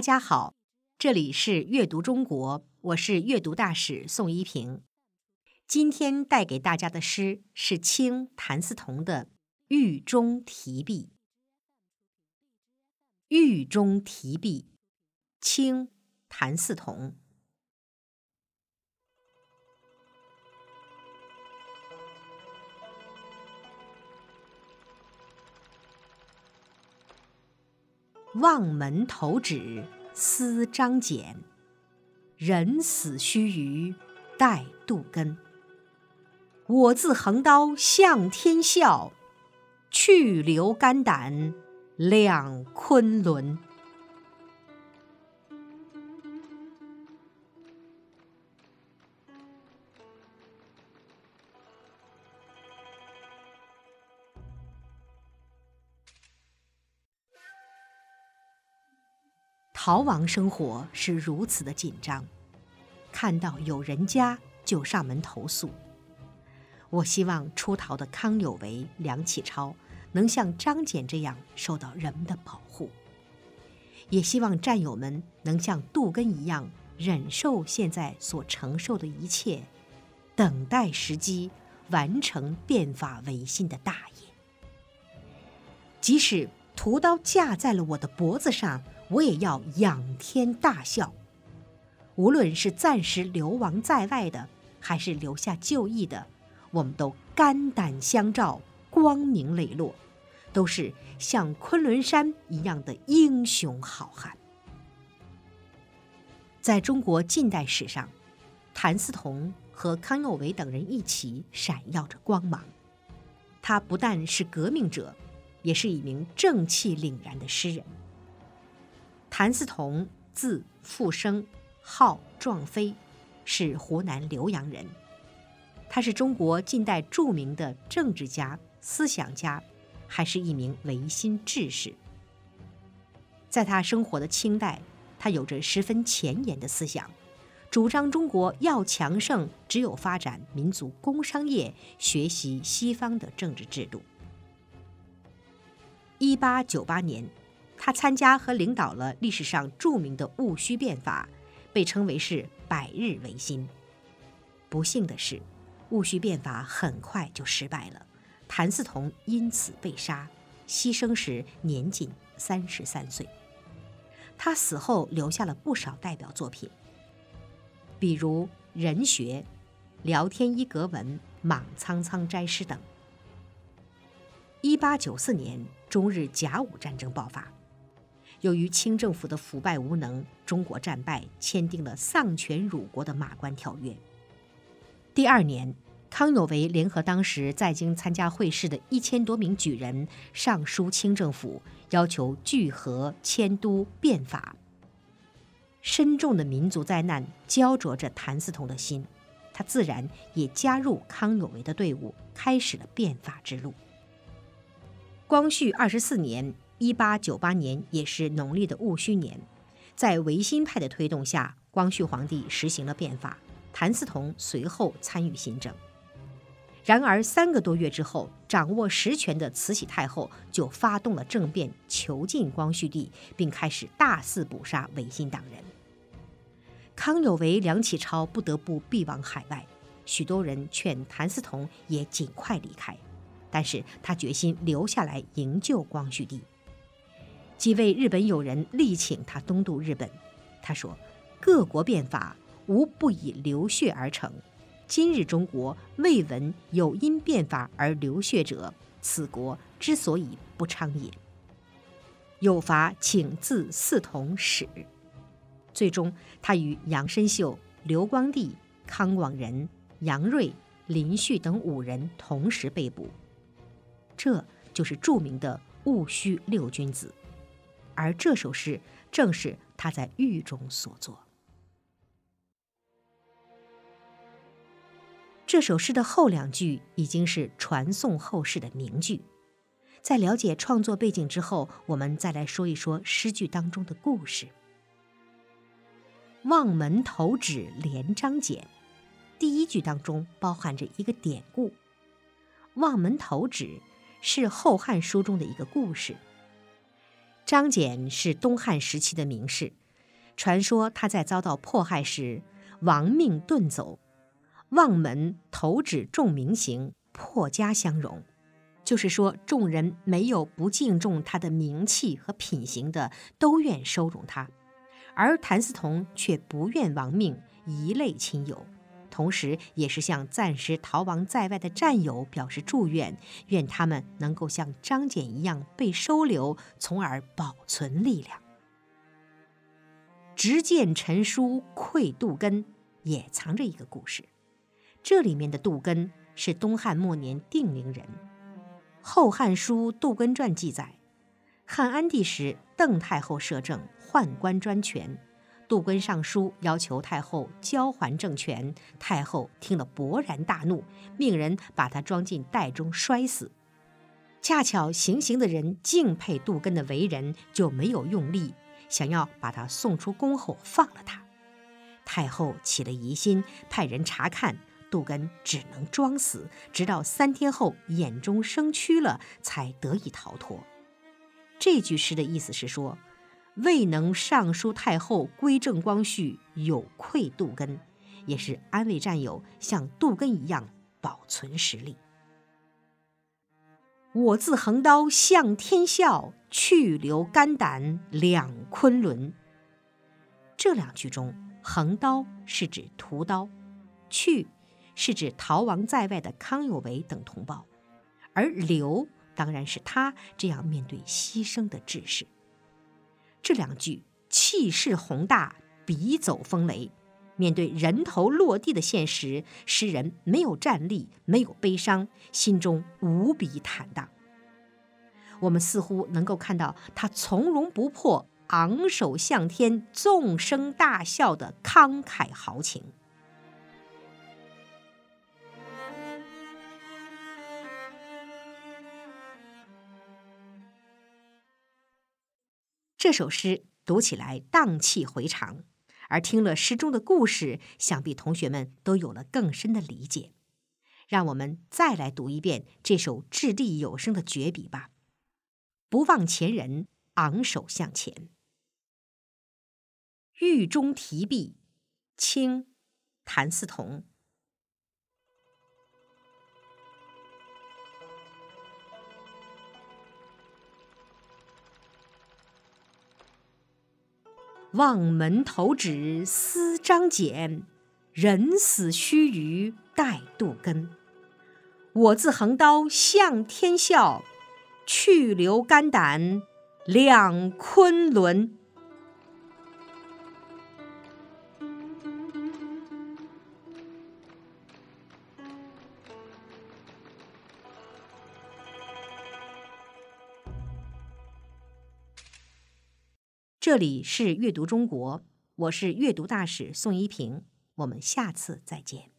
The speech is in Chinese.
大家好，这里是阅读中国，我是阅读大使宋一平。今天带给大家的诗是清谭嗣同的《狱中题壁》。《狱中题壁》，清谭嗣同。望门投止思张俭，人死须臾待杜根。我自横刀向天笑，去留肝胆两昆仑。逃亡生活是如此的紧张，看到有人家就上门投诉。我希望出逃的康有为、梁启超能像张謇这样受到人们的保护，也希望战友们能像杜根一样忍受现在所承受的一切，等待时机，完成变法维新的大业。即使屠刀架在了我的脖子上。我也要仰天大笑。无论是暂时流亡在外的，还是留下就义的，我们都肝胆相照，光明磊落，都是像昆仑山一样的英雄好汉。在中国近代史上，谭嗣同和康有为等人一起闪耀着光芒。他不但是革命者，也是一名正气凛然的诗人。谭嗣同，字复生，号壮飞，是湖南浏阳人。他是中国近代著名的政治家、思想家，还是一名维新志士。在他生活的清代，他有着十分前沿的思想，主张中国要强盛，只有发展民族工商业，学习西方的政治制度。一八九八年。他参加和领导了历史上著名的戊戌变法，被称为是百日维新。不幸的是，戊戌变法很快就失败了，谭嗣同因此被杀，牺牲时年仅三十三岁。他死后留下了不少代表作品，比如《人学》《聊天一格文》《莽苍苍斋诗》等。一八九四年，中日甲午战争爆发。由于清政府的腐败无能，中国战败，签订了丧权辱国的《马关条约》。第二年，康有为联合当时在京参加会试的一千多名举人，上书清政府，要求聚合迁都变法。深重的民族灾难焦灼着谭嗣同的心，他自然也加入康有为的队伍，开始了变法之路。光绪二十四年。一八九八年也是农历的戊戌年，在维新派的推动下，光绪皇帝实行了变法，谭嗣同随后参与新政。然而三个多月之后，掌握实权的慈禧太后就发动了政变，囚禁光绪帝，并开始大肆捕杀维新党人。康有为、梁启超不得不避往海外，许多人劝谭嗣同也尽快离开，但是他决心留下来营救光绪帝。几位日本友人力请他东渡日本，他说：“各国变法无不以流血而成，今日中国未闻有因变法而流血者，此国之所以不昌也。有法请自嗣同始。”最终，他与杨深秀、刘光第、康广仁、杨锐、林旭等五人同时被捕，这就是著名的戊戌六君子。而这首诗正是他在狱中所作。这首诗的后两句已经是传颂后世的名句。在了解创作背景之后，我们再来说一说诗句当中的故事。望门投止连张謇，第一句当中包含着一个典故。望门投止是《后汉书》中的一个故事。张謇是东汉时期的名士，传说他在遭到迫害时亡命遁走，望门投指众名行，破家相容。就是说，众人没有不敬重他的名气和品行的，都愿收容他，而谭嗣同却不愿亡命，遗泪亲友。同时，也是向暂时逃亡在外的战友表示祝愿，愿他们能够像张謇一样被收留，从而保存力量。执剑陈书愧杜根，也藏着一个故事。这里面的杜根是东汉末年定陵人。《后汉书·杜根传》记载，汉安帝时，邓太后摄政，宦官专权。杜根上书要求太后交还政权，太后听了勃然大怒，命人把他装进袋中摔死。恰巧行刑的人敬佩杜根的为人，就没有用力，想要把他送出宫后放了他。太后起了疑心，派人查看，杜根只能装死，直到三天后眼中生蛆了，才得以逃脱。这句诗的意思是说。未能上书太后归正光绪，有愧杜根，也是安慰战友像杜根一样保存实力。我自横刀向天笑，去留肝胆两昆仑。这两句中，横刀是指屠刀，去是指逃亡在外的康有为等同胞，而留当然是他这样面对牺牲的志士。这两句气势宏大，笔走风雷。面对人头落地的现实，诗人没有战栗，没有悲伤，心中无比坦荡。我们似乎能够看到他从容不迫、昂首向天、纵声大笑的慷慨豪情。这首诗读起来荡气回肠，而听了诗中的故事，想必同学们都有了更深的理解。让我们再来读一遍这首掷地有声的绝笔吧：“不忘前人，昂首向前。”狱中题壁，清，谭嗣同。望门投止思张俭，人死须臾待杜根。我自横刀向天笑，去留肝胆两昆仑。这里是阅读中国，我是阅读大使宋一平，我们下次再见。